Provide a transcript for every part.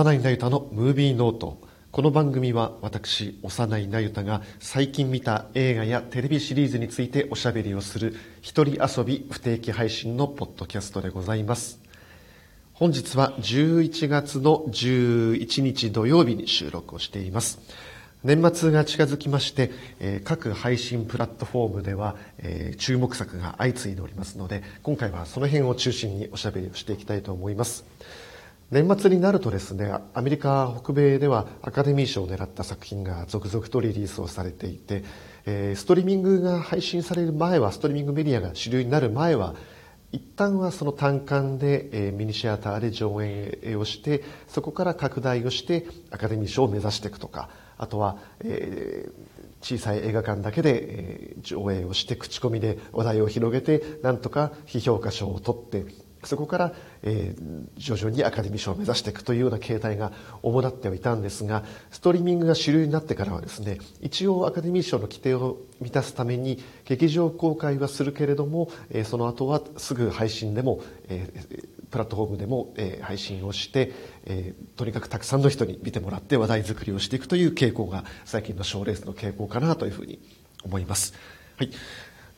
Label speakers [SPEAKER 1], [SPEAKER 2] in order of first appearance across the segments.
[SPEAKER 1] 幼いなゆたのムービーノート。この番組は私幼いなゆたが最近見た映画やテレビシリーズについておしゃべりをする一人遊び不定期配信のポッドキャストでございます。本日は11月の11日土曜日に収録をしています。年末が近づきまして、えー各配信プラットフォームでは、えー注目作が相次いでおりますので今回はその辺を中心におしゃべりをしていきたいと思います。年末になるとですねアメリカ北米ではアカデミー賞を狙った作品が続々とリリースをされていて、えストリーミングが配信される前はストリーミングメディアが主流になる前は一旦はその単館で、えミニシアターで上映をしてそこから拡大をしてアカデミー賞を目指していくとかあとは、え小さい映画館だけで、え上映をして口コミで話題を広げてなんとか非評価賞を取ってそこから、えー徐々にアカデミー賞を目指していくというような形態が主だってはいたんですがストリーミングが主流になってからはですね一応アカデミー賞の規定を満たすために劇場公開はするけれども、えーその後はすぐ配信でも、えープラットフォームでも、えー配信をして、えーとにかくたくさんの人に見てもらって話題作りをしていくという傾向が最近の賞レースの傾向かなというふうに思います。はい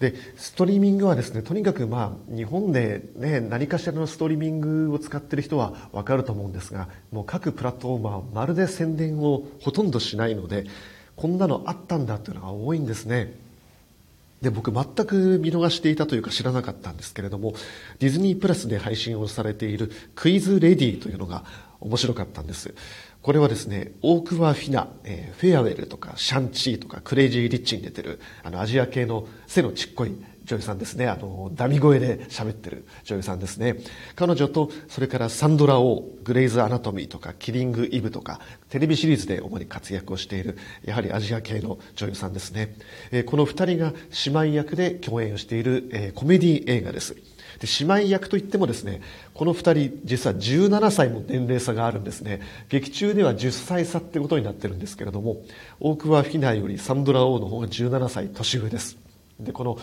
[SPEAKER 1] でストリーミングはですねとにかくまあ日本で、ね、何かしらのストリーミングを使っている人は分かると思うんですがもう各プラットフォームはまるで宣伝をほとんどしないのでこんなのあったんだというのが多いんですね。で僕全く見逃していたというか知らなかったんですけれどもディズニープラスで配信をされているクイズレディというのが面白かったんですこれはですねオークワフィナ、えーフェアウェルとかシャンチーとかクレイジーリッチに出てるあのアジア系の背のちっこい女優さんですね。あのダミ声で喋ってる女優さんですね。彼女とそれからサンドラ・オーグレイズ・アナトミーとかキリング・イブとかテレビシリーズで主に活躍をしているやはりアジア系の女優さんですね、えーこの二人が姉妹役で共演をしている、えーコメディ映画です。で姉妹役といってもですねこの2人実は17歳も年齢差があるんですね。劇中では10歳差ってことになってるんですけれどもオークワ・フィナよりサンドラ・オーの方が17歳年上です。でこの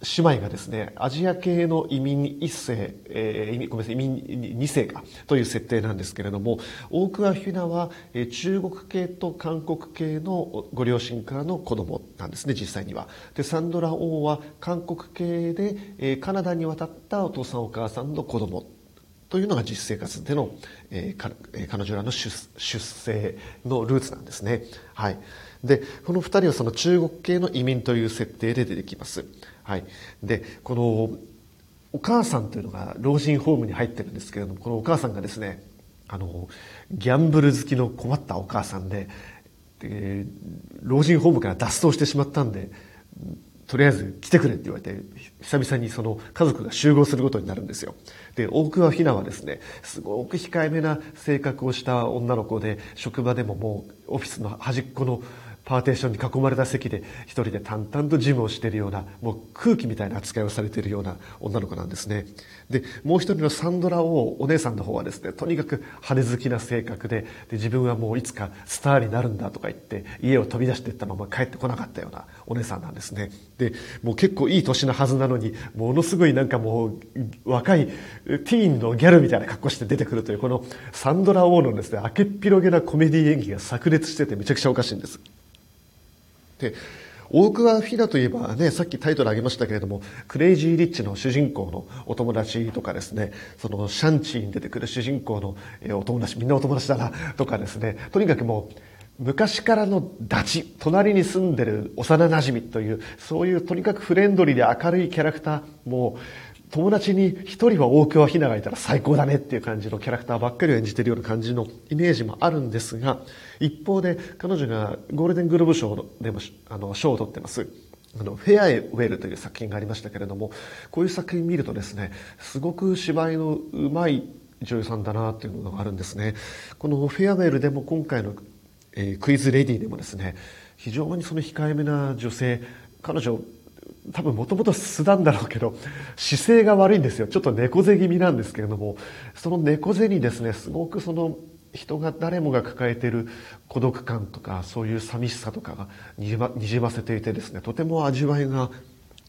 [SPEAKER 1] 姉妹がですねアジア系の移民一世、えーごめんなさい移民二世かという設定なんですけれども大桑フィナは、えー中国系と韓国系のご両親からの子供なんですね実際にはでサンドラ・オーは韓国系で、えーカナダに渡ったお父さんお母さんの子供というのが実生活での、えーかえー彼女らの出出生のルーツなんですね。はい。で、この二人はその中国系の移民という設定で出てきます。はい。で、このお母さんというのが老人ホームに入ってるんですけれども、このお母さんがですね、あの、ギャンブル好きの困ったお母さんで、で老人ホームから脱走してしまったんで、とりあえず来てくれって言われて、久々にその家族が集合することになるんですよ。で、大桑ひなはですね、すごく控えめな性格をした女の子で、職場でももうオフィスの端っこのパーテーションに囲まれた席で一人で淡々とジムをしているような、もう空気みたいな扱いをされているような女の子なんですね。で、もう一人のサンドラをお姉さんの方はですね、とにかく派手好きな性格で、で自分はもういつかスターになるんだとか言って、家を飛び出していったまま帰ってこなかったようなお姉さんなんですね。で、もう結構いい年のはずなのに、ものすごいなんかもう若いティーンのギャルみたいな格好して出てくるという、このサンドラ・オーのですね、明けっぴろげなコメディ演技が炸裂しててめちゃくちゃおかしいんです。でオークワ・フィナといえばね、さっきタイトルあげましたけれども、クレイジー・リッチの主人公のお友達とかですね、そのシャンチーに出てくる主人公のお友達、みんなお友達だな、とかですね、とにかくもう、昔からのダチ、隣に住んでる幼なじみという、そういうとにかくフレンドリーで明るいキャラクター、も、友達に一人は大桑ひながいたら最高だねっていう感じのキャラクターばっかりを演じてるような感じのイメージもあるんですが、一方で彼女がゴールデングローブ賞でもあの賞を取ってます。あの、フェアウェルという作品がありましたけれども、こういう作品見るとですね、すごく芝居のうまい女優さんだなっていうのがあるんですね。このフェアウェルでも今回の、えークイズレディでもですね、非常にその控えめな女性、彼女多分もともと素なんだろうけど姿勢が悪いんですよちょっと猫背気味なんですけれどもその猫背にですねすごくその人が誰もが抱えている孤独感とかそういう寂しさとかがにじまにじませていてですねとても味わいが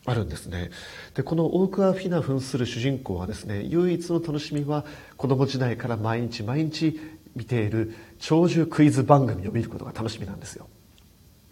[SPEAKER 1] あるんですねでこのオークア・フィナ扮する主人公はですね唯一の楽しみは子供時代から毎日毎日見ている長寿クイズ番組を見ることが楽しみなんですよ。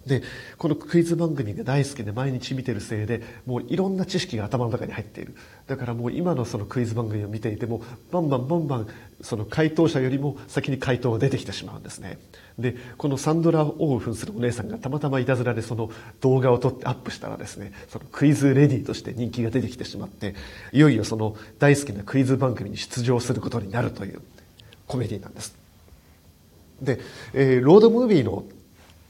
[SPEAKER 1] で、このクイズ番組が大好きで毎日見てるせいで、もういろんな知識が頭の中に入っている。だからもう今のそのクイズ番組を見ていても、バンバンバンバン、その回答者よりも先に回答が出てきてしまうんですね。で、このサンドラ・オーフンするお姉さんがたまたまいたずらでその動画を撮ってアップしたらですね、そのクイズレディーとして人気が出てきてしまって、いよいよその大好きなクイズ番組に出場することになるというコメディなんです。で、えー、ロードムービーの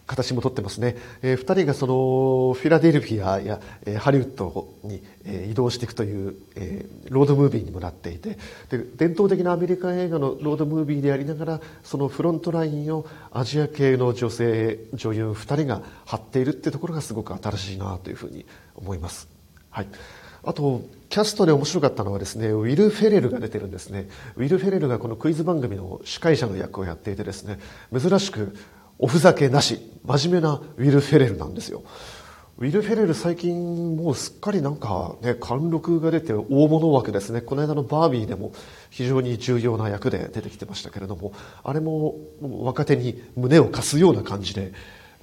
[SPEAKER 1] 形もとってますね。えー、二人がそのフィラデルフィアや、えー、ハリウッドに、えー、移動していくという、えー、ロードムービーにもなっていてで伝統的なアメリカ映画のロードムービーでありながらそのフロントラインをアジア系の女性女優二人が張っているっていうところがすごく新しいなというふうに思います。はい。あと、キャストで面白かったのはですね、ウィル・フェレルが出てるんですね。ウィル・フェレルがこのクイズ番組の司会者の役をやっていてですね、珍しくおふざけなし、真面目なウィル・フェレルなんですよ。ウィル・フェレル最近もうすっかりなんかね、貫禄が出て大物枠ですね。この間のバービーでも非常に重要な役で出てきてましたけれども、あれも若手に胸を貸すような感じで、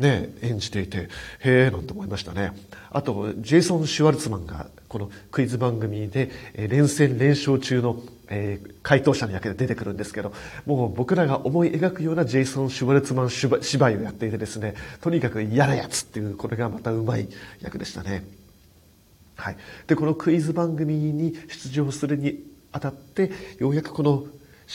[SPEAKER 1] ね、演じていて、へえ、なんて思いましたね。あと、ジェイソン・シュワルツマンが、このクイズ番組で、え連戦連勝中の、えー、回答者の役で出てくるんですけど、もう僕らが思い描くようなジェイソン・シュワルツマン芝居をやっていてですね、とにかく嫌なやつっていう、これがまたうまい役でしたね。はい。で、このクイズ番組に出場するにあたって、ようやくこの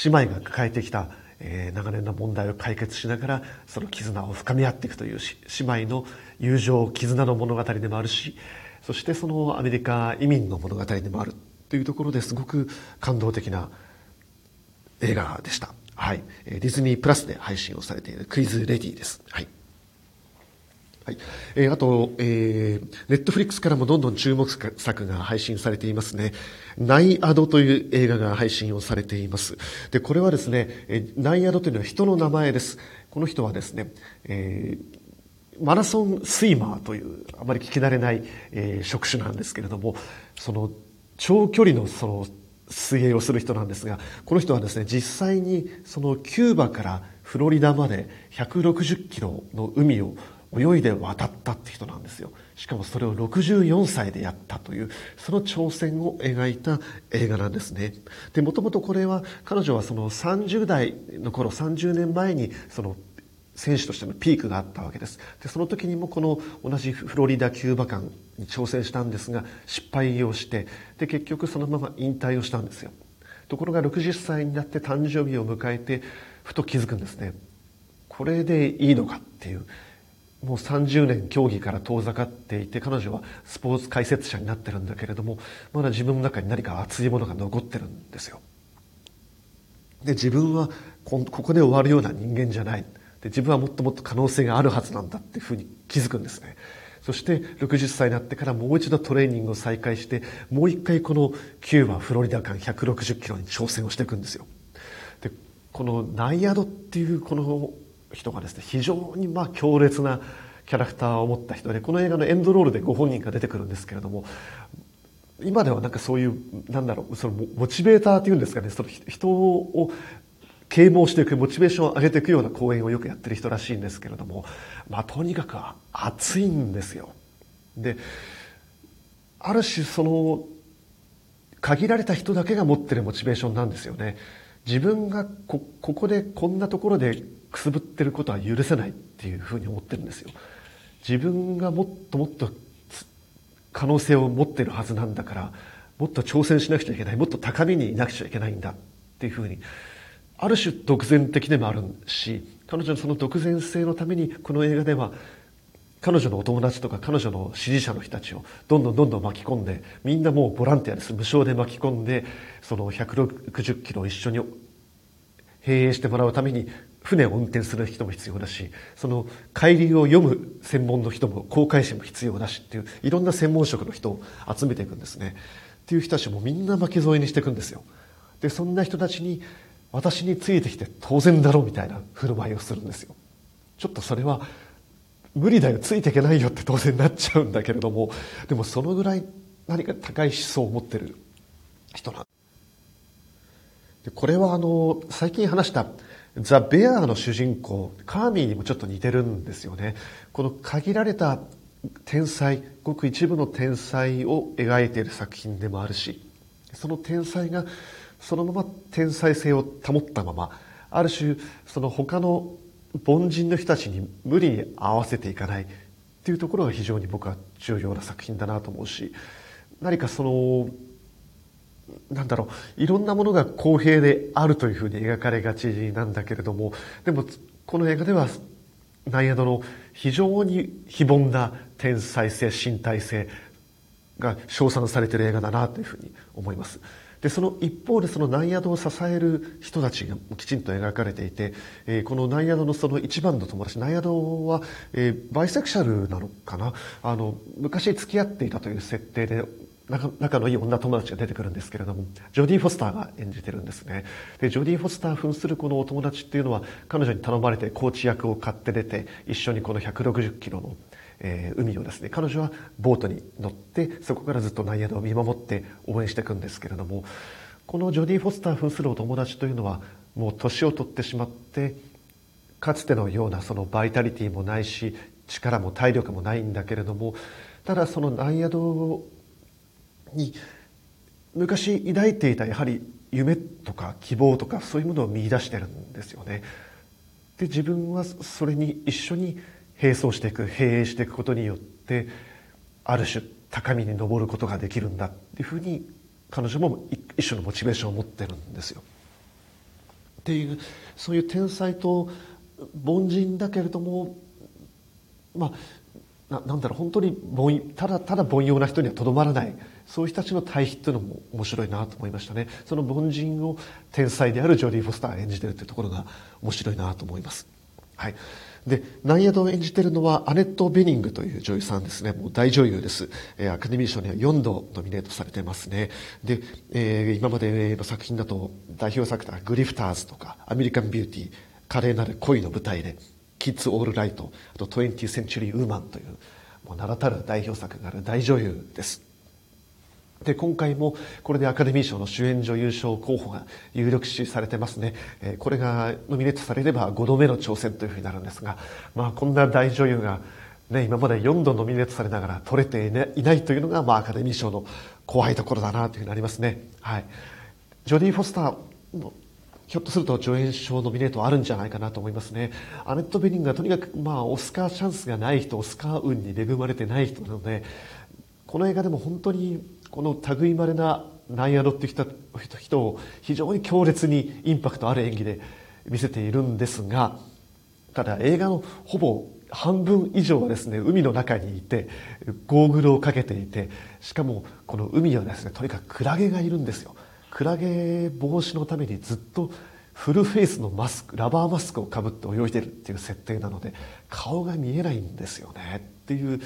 [SPEAKER 1] 姉妹が抱えてきたえー、長年の問題を解決しながらその絆を深め合っていくという姉妹の友情絆の物語でもあるしそしてそのアメリカ移民の物語でもあるというところですごく感動的な映画でした。はい。ディズニープラスで配信をされているクイズレディです。はい。はい。えー、あと、えー、ネットフリックスからもどんどん注目作が配信されていますね。ナイアドという映画が配信をされています。で、これはですね、えー、ナイアドというのは人の名前です。この人はですね、えー、マラソンスイマーというあまり聞き慣れない、えー、職種なんですけれども、その長距離のその水泳をする人なんですが、この人はですね、実際にそのキューバからフロリダまで160キロの海を泳いで渡ったって人なんですよ。しかもそれを64歳でやったというその挑戦を描いた映画なんですね。でもともとこれは彼女はその30代の頃30年前にその選手としてのピークがあったわけです。でその時にもこの同じフロリダキューバ間に挑戦したんですが失敗をしてで結局そのまま引退をしたんですよ。ところが60歳になって誕生日を迎えてふと気づくんですね。これでいいのかっていう。もう30年競技から遠ざかっていて彼女はスポーツ解説者になってるんだけれどもまだ自分の中に何か熱いものが残ってるんですよ。で自分はここで終わるような人間じゃない。で自分はもっともっと可能性があるはずなんだっていうふうに気づくんですね。そして60歳になってからもう一度トレーニングを再開してもう一回このキューバフロリダ間160キロに挑戦をしていくんですよ。でこのナイアドっていうこの人がですね非常にまあ強烈なキャラクターを持った人でこの映画のエンドロールでご本人が出てくるんですけれども今ではなんかそういうなんだろうそのモチベーターっていうんですかねその人を啓蒙していくモチベーションを上げていくような講演をよくやってる人らしいんですけれどもまあとにかく熱いんですよ。である種その限られた人だけが持ってるモチベーションなんですよね。自分がこここでこんなところでくすぶってることは許せないっていうふうに思ってるんですよ。自分がもっともっと可能性を持ってるはずなんだからもっと挑戦しなくちゃいけないもっと高みにいなくちゃいけないんだっていうふうにある種独善的でもあるし彼女のその独善性のためにこの映画では彼女のお友達とか彼女の支持者の人たちをどんどんどんどん巻き込んでみんなもうボランティアです無償で巻き込んでその160キロを一緒に経営してもらうために船を運転する人も必要だしその海流を読む専門の人も航海士も必要だしっていういろんな専門職の人を集めていくんですね。っていう人たちもみんな巻き添えにしていくんですよ。でそんな人たちに私についてきて当然だろうみたいな振る舞いをするんですよ。ちょっとそれは無理だよついていけないよって当然なっちゃうんだけれどもでもそのぐらい何か高い思想を持ってる人なんでこれはあの最近話したザ・ベアーの主人公、カーミーにもちょっと似てるんですよね。この限られた天才、ごく一部の天才を描いている作品でもあるし、その天才がそのまま天才性を保ったまま、ある種、その他の凡人の人たちに無理に合わせていかないっていうところが非常に僕は重要な作品だなと思うし、何かその、なんだろう、いろんなものが公平であるというふうに描かれがちなんだけれども、でもこの映画ではナイアドの非常に非凡な天才性、身体性が称賛されている映画だなというふうに思います。で、その一方でそのナイアドを支える人たちがきちんと描かれていて、えー、このナイアドのその一番の友達、ナイアドは、えー、バイセクシャルなのかな？あの、昔付き合っていたという設定で仲のいい女友達が出てくるんですけれども、ジョディ・フォスターが演じてるんですね。で、ジョディ・フォスター扮するこのお友達っていうのは、彼女に頼まれてコーチ役を買って出て、一緒にこの160キロの、えー、海をですね、彼女はボートに乗って、そこからずっとナイアドを見守って応援していくんですけれども、このジョディ・フォスター扮するお友達というのは、もう年を取ってしまって、かつてのようなそのバイタリティもないし、力も体力もないんだけれども、ただそのナイアドをに昔抱いていたやはり夢とか希望とかそういうものを見出してるんですよね。で自分はそれに一緒に並走していく並営していくことによってある種高みに登ることができるんだっていうふうに彼女も一種のモチベーションを持ってるんですよ。っていうそういう天才と凡人だけれどもまあななんだろう本当に凡ただただ凡庸な人にはとどまらないそういう人たちの対比っていうのも面白いなと思いましたね。その凡人を天才であるジョディ・フォスター演じてるっていうところが面白いなと思います。はい。で、ナイアドを演じてるのはアネット・ベニングという女優さんですね。もう大女優です。え、アカデミー賞には4度ノミネートされてますね。で、えー、今までの作品だと代表作だグリフターズとかアメリカン・ビューティー、華麗なる恋の舞台で、キッズ・オール・ライト、あと 20th センチュリー・ウーマンという、もう名だたる代表作がある大女優です。で、今回もこれでアカデミー賞の主演女優賞候補が有力視されてますね。えこれがノミネートされれば5度目の挑戦というふうになるんですが、まあこんな大女優がね、今まで4度ノミネートされながら取れていないというのが、まあアカデミー賞の怖いところだなというふうになりますね。はい。ジョディ・フォスターのひょっとすると助演賞ノミネートあるんじゃないかなと思いますね。アネット・ベニングはとにかく、まあ、オスカーチャンスがない人、オスカー運に恵まれてない人なので、この映画でも本当にこの類まれなナイアドって人人を非常に強烈にインパクトある演技で見せているんですがただ映画のほぼ半分以上はですね海の中にいてゴーグルをかけていてしかもこの海はですねとにかくクラゲがいるんですよ。クラゲ防止のためにずっとフルフェイスのマスクラバーマスクをかぶって泳いでるっていう設定なので顔が見えないんですよね。っていう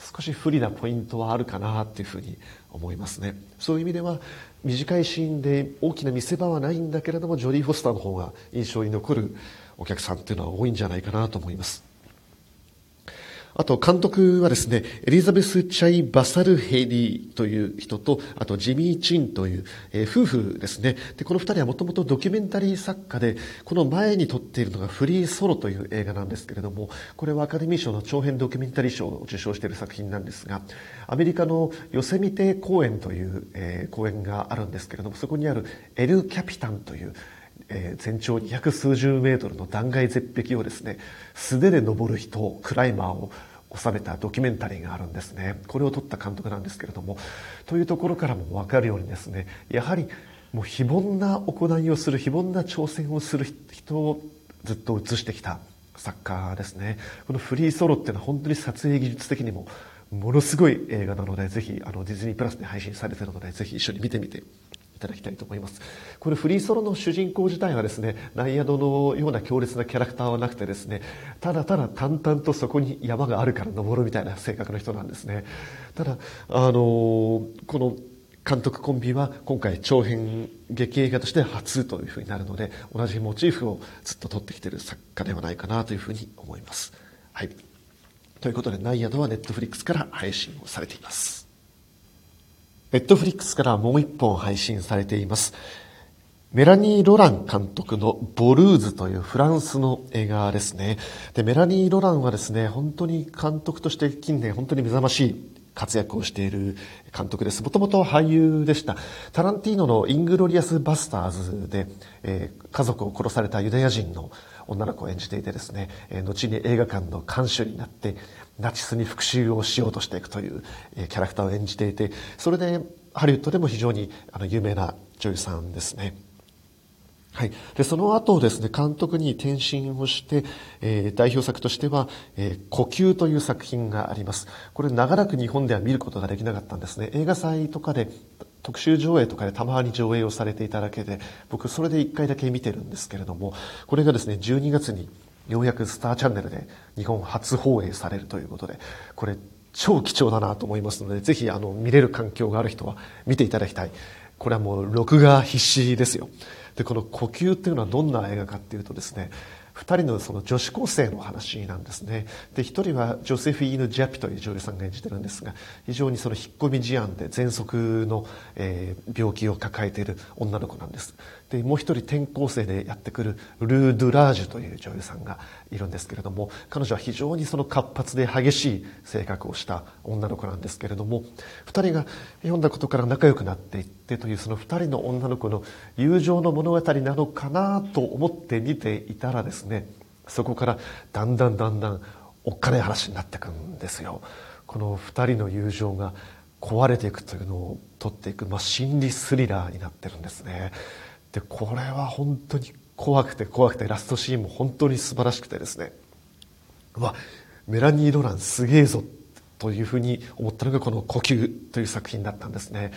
[SPEAKER 1] 少し不利なポイントはあるかなっていうふうに思いますね。そういう意味では短いシーンで大きな見せ場はないんだけれどもジョリー・フォスターの方が印象に残るお客さんっていうのは多いんじゃないかなと思います。あと監督はですね、エリザベス・チャイ・バサルヘリーという人と、あとジミー・チンという、えー、夫婦ですね。で、この二人はもともとドキュメンタリー作家で、この前に撮っているのがフリー・ソロという映画なんですけれども、これはアカデミー賞の長編ドキュメンタリー賞を受賞している作品なんですが、アメリカのヨセミテ公園という、えー、公園があるんですけれども、そこにあるエル・キャピタンという、えー、全長200数十メートルの断崖絶壁をですね素手で登る人クライマーを収めたドキュメンタリーがあるんですね。これを撮った監督なんですけれどもというところからも分かるようにですねやはりもう非凡な行いをする非凡な挑戦をする人をずっと映してきた作家ですね。このフリーソロっていうのは本当に撮影技術的にもものすごい映画なのでぜひあのディズニープラスで配信されてるのでぜひ一緒に見てみてただきたいと思います。これフリーソロの主人公自体はですね、ナイアドのような強烈なキャラクターはなくてですね、ただただ淡々とそこに山があるから登るみたいな性格の人なんですね。ただ、あのこの監督コンビは今回長編劇映画として初というふうになるので、同じモチーフをずっと撮ってきてる作家ではないかなというふうに思います。はい。ということで、ナイアドはネットフリックスから配信をされています。ネットフリックスからもう一本配信されています。メラニー・ロラン監督のボルーズというフランスの映画ですね。で、メラニー・ロランはですね、本当に監督として近年本当に目覚ましい活躍をしている監督です。もともと俳優でした。タランティーノのイングロリアス・バスターズで、えー、家族を殺されたユダヤ人の女の子を演じていてですね、えー、後に映画館の監修になって、ナチスに復讐をしようとしていくという、キャラクターを演じていて、それでハリウッドでも非常にあの有名な女優さんですね。はい、でその後ですね監督に転身をして、えー、代表作としては、えー「呼吸」という作品があります。これ長らく日本では見ることができなかったんですね。映画祭とかで特集上映とかでたまに上映をされていただけで僕それで1回だけ見てるんですけれどもこれがですね12月にようやくスターチャンネルで日本初放映されるということでこれ超貴重だなと思いますのでぜひあの見れる環境がある人は見ていただきたい。これはもう録画必至ですよ。でこの呼吸っていうのはどんな映画かっていうとですね2人のその女子高生の話なんですね。で1人はジョセフィーヌ・ジャピという女優さんが演じてるんですが非常にその引っ込み思案で喘息の、えー、病気を抱えている女の子なんです。でもう1人転校生でやってくるルー・ドゥラージュという女優さんがいるんですけれども彼女は非常にその活発で激しい性格をした女の子なんですけれども2人が読んだことから仲良くなっていってというその2人の女の子の友情の物語なのかなと思って見ていたらですねそこからだんだんだんだんおっかない話になっていくんですよ。この2人の友情が壊れていくというのを取っていく、まあ、心理スリラーになってるんですね。でこれは本当に怖くて怖くてラストシーンも本当に素晴らしくてですね。わメラニー・ロランすげえぞというふうに思ったのがこの「呼吸」という作品だったんですね。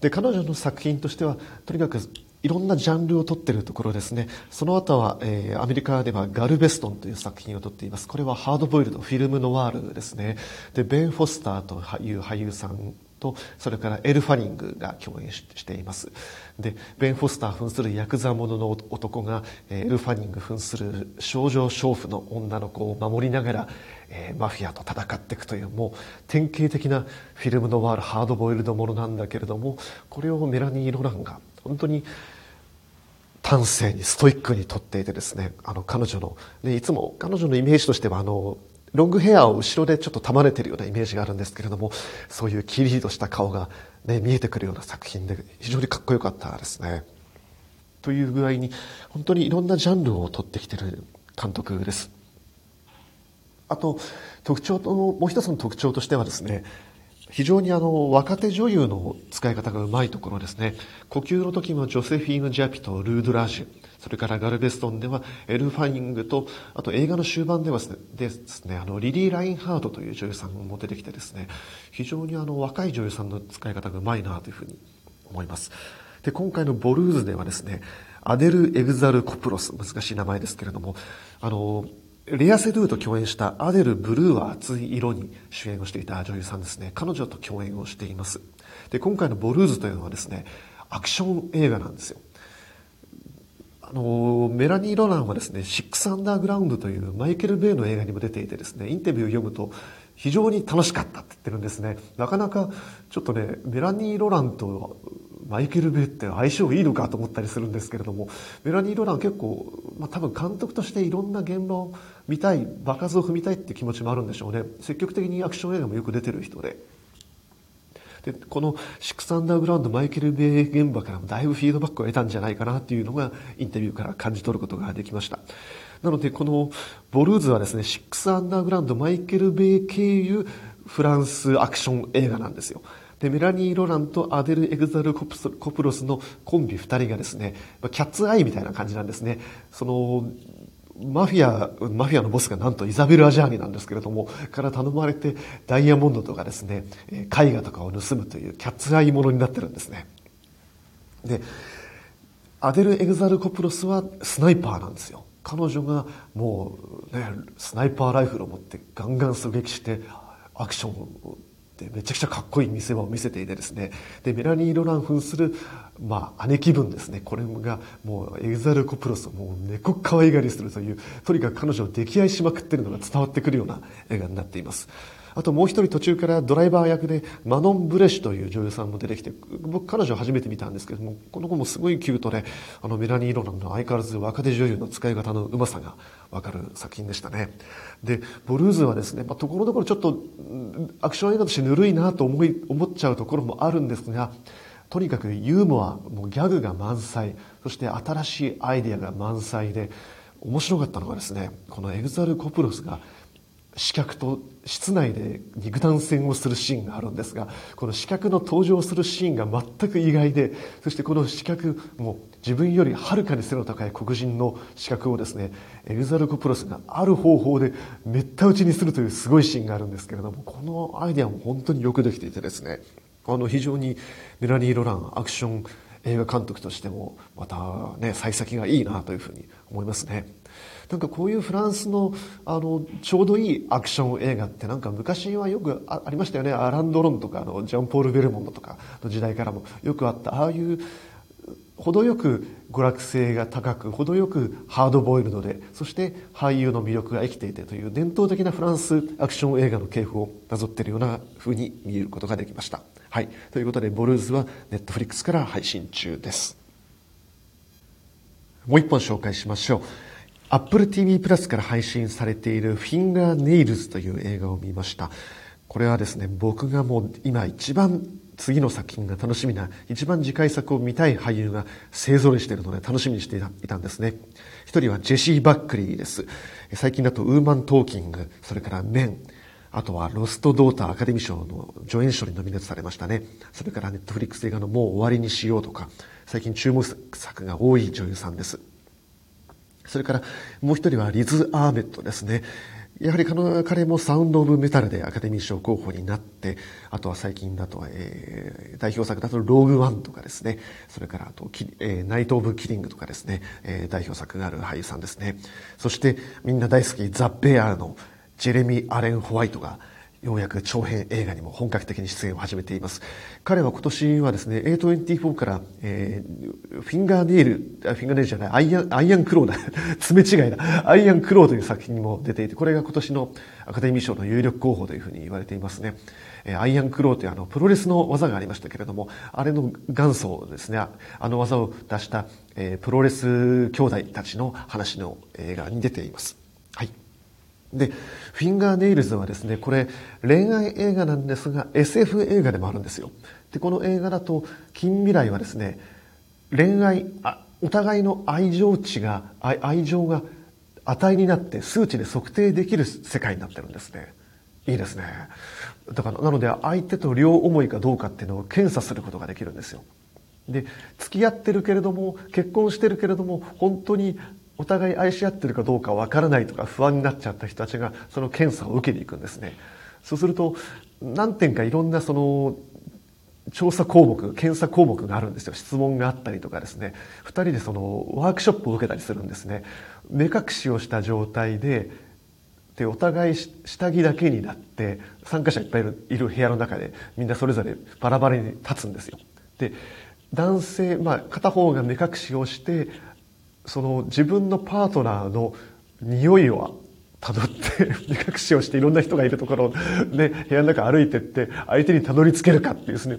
[SPEAKER 1] で彼女の作品としてはとにかくいろんなジャンルを撮ってるところですね。その後は、えー、アメリカではガルベストンという作品を撮っています。これはハードボイルドフィルムノワールですね。でベン・フォスターという俳優さんとそれからエル・ファニングが共演しています。でベン・フォスター扮するヤクザ者の男がエル・ファニング扮する少女娼婦の女の子を守りながら、え、マフィアと戦っていくというもう典型的なフィルムノワールハードボイルドものなんだけれどもこれをメラニー・ロランが本当に端正にストイックに撮っていてですねあの彼女のでいつも彼女のイメージとしてはあのロングヘアを後ろでちょっと束ねてるようなイメージがあるんですけれどもそういうキリリとした顔が、ね、見えてくるような作品で非常にかっこよかったですね。という具合に本当にいろんなジャンルを取ってきてる監督です。あと特徴ともう一つの特徴としてはですね非常にあの若手女優の使い方がうまいところですね。呼吸の時もジョセフィーヌ・ジャピとルードラージュ。それからガルベストンではエル・ファイングとあと映画の終盤ではですねあのリリー・ラインハートという女優さんも出てきてですね非常にあの若い女優さんの使い方がうまいなというふうに思います。で今回のボルーズではですねアデル・エグザル・コプロス難しい名前ですけれどもあのレア・セドゥと共演したアデル・ブルーは熱い色に主演をしていた女優さんですね。彼女と共演をしています。で、今回のボルーズというのはですね、アクション映画なんですよ。あの、メラニー・ロランはですね、シックス・アンダーグラウンドというマイケル・ベイの映画にも出ていてですね、インタビューを読むと非常に楽しかったって言ってるんですね。なかなかちょっとね、メラニー・ロランとマイケル・ベイって相性いいのかと思ったりするんですけれども、メラニー・ロラン結構、まあ多分監督としていろんな現場を見たい場数を踏みたいって気持ちもあるんでしょうね。積極的にアクション映画もよく出てる人で。でこのシックスアンダーグラウンドマイケル・ベイ現場からもだいぶフィードバックを得たんじゃないかなっていうのがインタビューから感じ取ることができました。なのでこのボルーズはですねシックスアンダーグラウンドマイケル・ベイ経由フランスアクション映画なんですよ。でメラニー・ロランとアデル・エグザル・コプロスのコンビ2人がですねキャッツアイみたいな感じなんですね。そのマフィア、マフィアのボスがなんとイザベル・アジャーニなんですけれども、から頼まれてダイヤモンドとかですね、絵画とかを盗むというキャッツアイものになってるんですね。で、アデル・エグザル・コプロスはスナイパーなんですよ。彼女がもうね、スナイパーライフルを持ってガンガン狙撃してアクションをでめちゃくちゃかっこいい見せ場を見せていてですね。でメラニー・ロラン扮する、まあ、姉貴分ですね。これがもうエグザル・コプロスをもう猫可愛がりするというとにかく彼女を溺愛しまくってるのが伝わってくるような映画になっています。あともう一人途中からドライバー役でマノン・ブレシュという女優さんも出てきて、僕彼女初めて見たんですけども、この子もすごいキュートで、あのメラニー・ロランの相変わらず若手女優の使い方のうまさがわかる作品でしたね。で、ボルーズはですね、まあ、ところどころちょっとアクション映画としてぬるいなと思い、思っちゃうところもあるんですが、とにかくユーモア、もうギャグが満載、そして新しいアイディアが満載で、面白かったのがですね、このエグザル・コプロスが刺客と室内で肉弾戦をするシーンがあるんですがこの刺客の登場するシーンが全く意外でそしてこの刺客も自分よりはるかに背の高い黒人の刺客をですねエグザルコプロスがある方法でめった打ちにするというすごいシーンがあるんですけれどもこのアイデアも本当によくできていてですねあの非常にメラニー・ロランアクション映画監督としてもまたね幸先がいいなというふうに思いますね。なんかこういうフランスのあのちょうどいいアクション映画ってなんか昔はよくありましたよねアラン・ドロンとかあのジャンポール・ベルモンドとかの時代からもよくあったああいう程よく娯楽性が高く程よくハードボイルドでそして俳優の魅力が生きていてという伝統的なフランスアクション映画の系譜をなぞっているような風に見えることができました。はい。ということで、ボルーズはネットフリックスから配信中です。もう一本紹介しましょう。Apple TV プラスから配信されているフィンガーネイルズという映画を見ました。これはですね、僕がもう今一番次の作品が楽しみな、一番次回作を見たい俳優が勢ぞろいしているので楽しみにしていたんですね。一人はジェシー・バックリーです。最近だとウーマン・トーキング、それからメン、あとはロスト・ドーターアカデミー賞の助演賞にノミネートされましたね。それからネットフリックス映画のもう終わりにしようとか、最近注目作が多い女優さんです。それからもう一人はリズ・アーメットですね。やはり彼もサウンド・オブ・メタルでアカデミー賞候補になって、あとは最近だと、えー、代表作だとローグ・ワンとかですね、それからあと、えー、ナイト・オブ・キリングとかですね、えー、代表作がある俳優さんですね。そしてみんな大好きザ・ベアーのジェレミー・アレン・ホワイトがようやく長編映画にも本格的に出演を始めています。彼は今年はですね、A24 から、えー、フィンガーネイル、フィンガーネイルじゃない、アイアン、アイアンクローだ。爪違いだ。アイアンクローという作品にも出ていて、これが今年のアカデミー賞の有力候補というふうに言われていますね。えー、アイアンクローというあの、プロレスの技がありましたけれども、あれの元祖ですね、あの技を出した、えー、プロレス兄弟たちの話の映画に出ています。で、フィンガーネイルズはですね、これ恋愛映画なんですが SF 映画でもあるんですよ。で、この映画だと近未来はですね、恋愛、あお互いの愛情値が、愛情が値になって数値で測定できる世界になってるんですね。いいですね。だから、なので相手と両思いかどうかっていうのを検査することができるんですよ。で、付き合ってるけれども、結婚してるけれども、本当にお互い愛し合ってるかどうかわからないとか不安になっちゃった人たちがその検査を受けに行くんですね。そうすると何点かいろんなその調査項目、検査項目があるんですよ。質問があったりとかですね。二人でそのワークショップを受けたりするんですね。目隠しをした状態で、で、お互い下着だけになって、参加者いっぱいいるいる部屋の中でみんなそれぞれバラバラに立つんですよ。で、男性、まあ片方が目隠しをして、その自分のパートナーの匂いをたどって 目隠しをしていろんな人がいるところで部屋の中歩いてって相手にたどり着けるかっていうですね。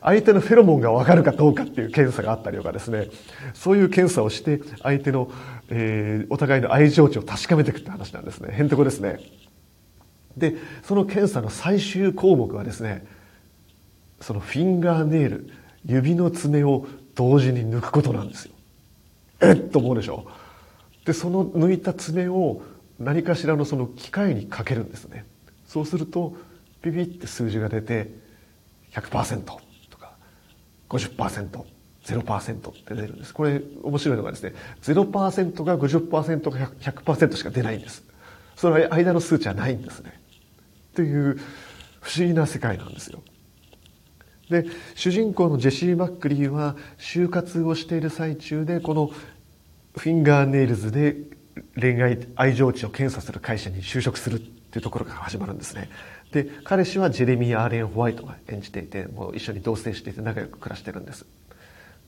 [SPEAKER 1] 相手のフェロモンがわかるかどうかっていう検査があったりとかですね。そういう検査をして相手の、えー、お互いの愛情値を確かめていくって話なんですね。へんてこですね。でその検査の最終項目はですねそのフィンガーネイル指の爪を同時に抜くことなんですよ。えっと思うでしょ。でその抜いた爪を何かしらのその機械にかけるんですね。そうするとピピって数字が出て100%とか 50%0% って出るんです。これ面白いのがですね0%が50%が100%しか出ないんです。その間の数値はないんですね。っていう不思議な世界なんですよ。で主人公のジェシー・マックリーは就活をしている最中でこのフィンガーネイルズで恋愛愛情値を検査する会社に就職するっていうところから始まるんですね。で彼氏はジェレミー・アーレン・ホワイトが演じていてもう一緒に同棲していて仲良く暮らしてるんです。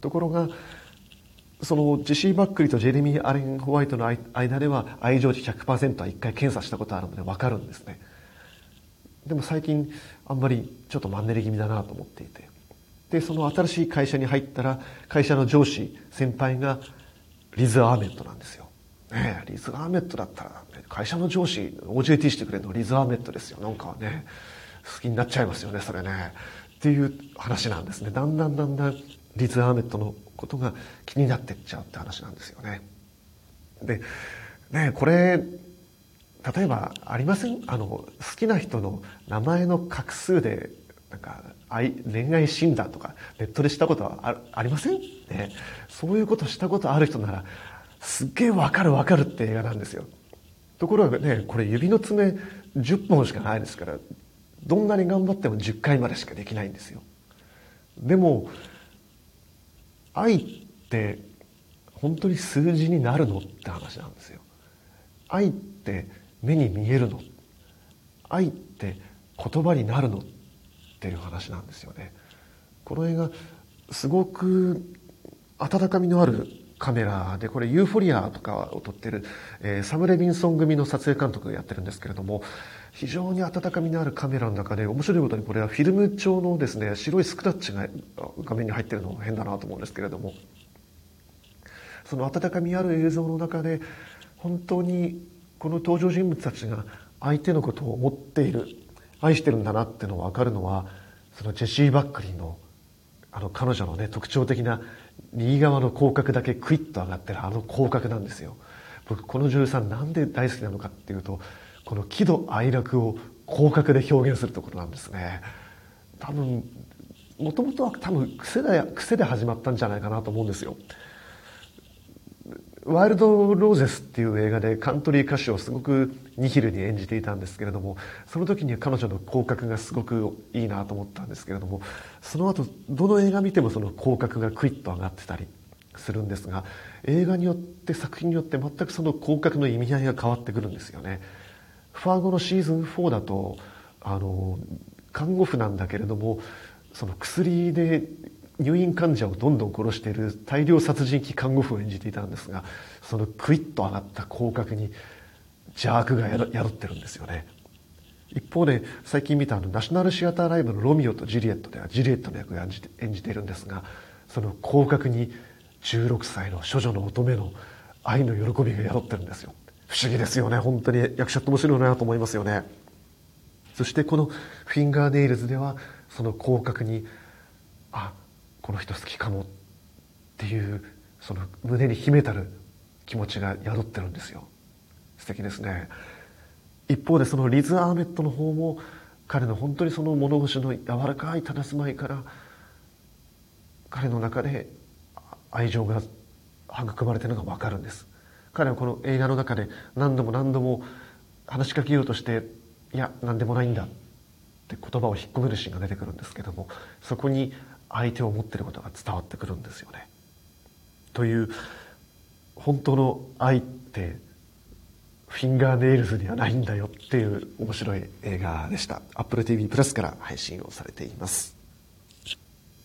[SPEAKER 1] ところがそのジェシー・バックリとジェレミー・アレン・ホワイトの間では愛情値100%は一回検査したことあるので分かるんですね。でも最近あんまりちょっとマンネリ気味だなと思っていて。でその新しい会社に入ったら会社の上司先輩がリズ・アーメットなんですよ、ね、リズ・アーメットだったら会社の上司 OJT してくれるのリズ・アーメットですよ。なんかね好きになっちゃいますよねそれね。っていう話なんですね。だんだんだんだんリズ・アーメットのことが気になってっちゃうって話なんですよね。でねこれ例えばありません？あの好きな人の名前の画数でなんか愛恋愛診断とかネットでしたことはあありません、ね、そういうことしたことある人ならすっげえわかるわかるって映画なんですよ。ところがねこれ指の爪10本しかないですからどんなに頑張っても10回までしかできないんですよ。でも愛って本当に数字になるのって話なんですよ。愛って目に見えるの。愛って言葉になるの。っていう話なんですよね。この映画すごく温かみのあるカメラでこれユーフォリアとかを撮ってる、えー、サム・レビンソン組の撮影監督がやってるんですけれども非常に温かみのあるカメラの中で面白いことにこれはフィルム調のですね白いスクラッチが画面に入ってるの変だなと思うんですけれどもその温かみある映像の中で本当にこの登場人物たちが相手のことを思っている。愛してるんだなっていうのが分かるのはそのジェシー・バックリーのあの彼女のね特徴的な右側の口角だけクイッと上がってるあの口角なんですよ。僕この女優さんなんで大好きなのかっていうとこの喜怒哀楽を口角で表現するところなんですね。多分もともとは多分癖で癖で始まったんじゃないかなと思うんですよ。ワイルド・ローゼスっていう映画でカントリー歌手をすごくニヒルに演じていたんですけれどもその時には彼女の口角がすごくいいなと思ったんですけれどもその後どの映画見てもその口角がクイッと上がってたりするんですが映画によって作品によって全くその口角の意味合いが変わってくるんですよね。ファーゴのシーズン4だとあの看護婦なんだけれどもその薬で入院患者をどんどん殺している大量殺人鬼看護婦を演じていたんですがそのクイッと上がった口角に邪悪が宿ってるんですよね。一方で最近見たあのナショナルシアターライブの「ロミオとジュリエット」ではジュリエットの役を演じて演じているんですがその口角に16歳の処女の乙女の愛の喜びが宿ってるんですよ。不思議ですよね。本当に役者って面白いなと思いますよね。そしてこの「フィンガーネイルズ」ではその口角にあこの人好きかもっていうその胸に秘めたる気持ちが宿ってるんですよ。素敵ですね。一方でそのリズ・アーメットの方も彼の本当にその物腰の柔らかい佇まいから彼の中で愛情が育まれてるのが分かるんです。彼はこの映画の中で何度も何度も話しかけようとしていや何でもないんだって言葉を引っ込めるシーンが出てくるんですけどもそこに相手を思ってることが伝わってくるんですよね。という本当の愛ってフィンガーネイルズにはないんだよっていう面白い映画でした。Apple TV プラスから配信をされています。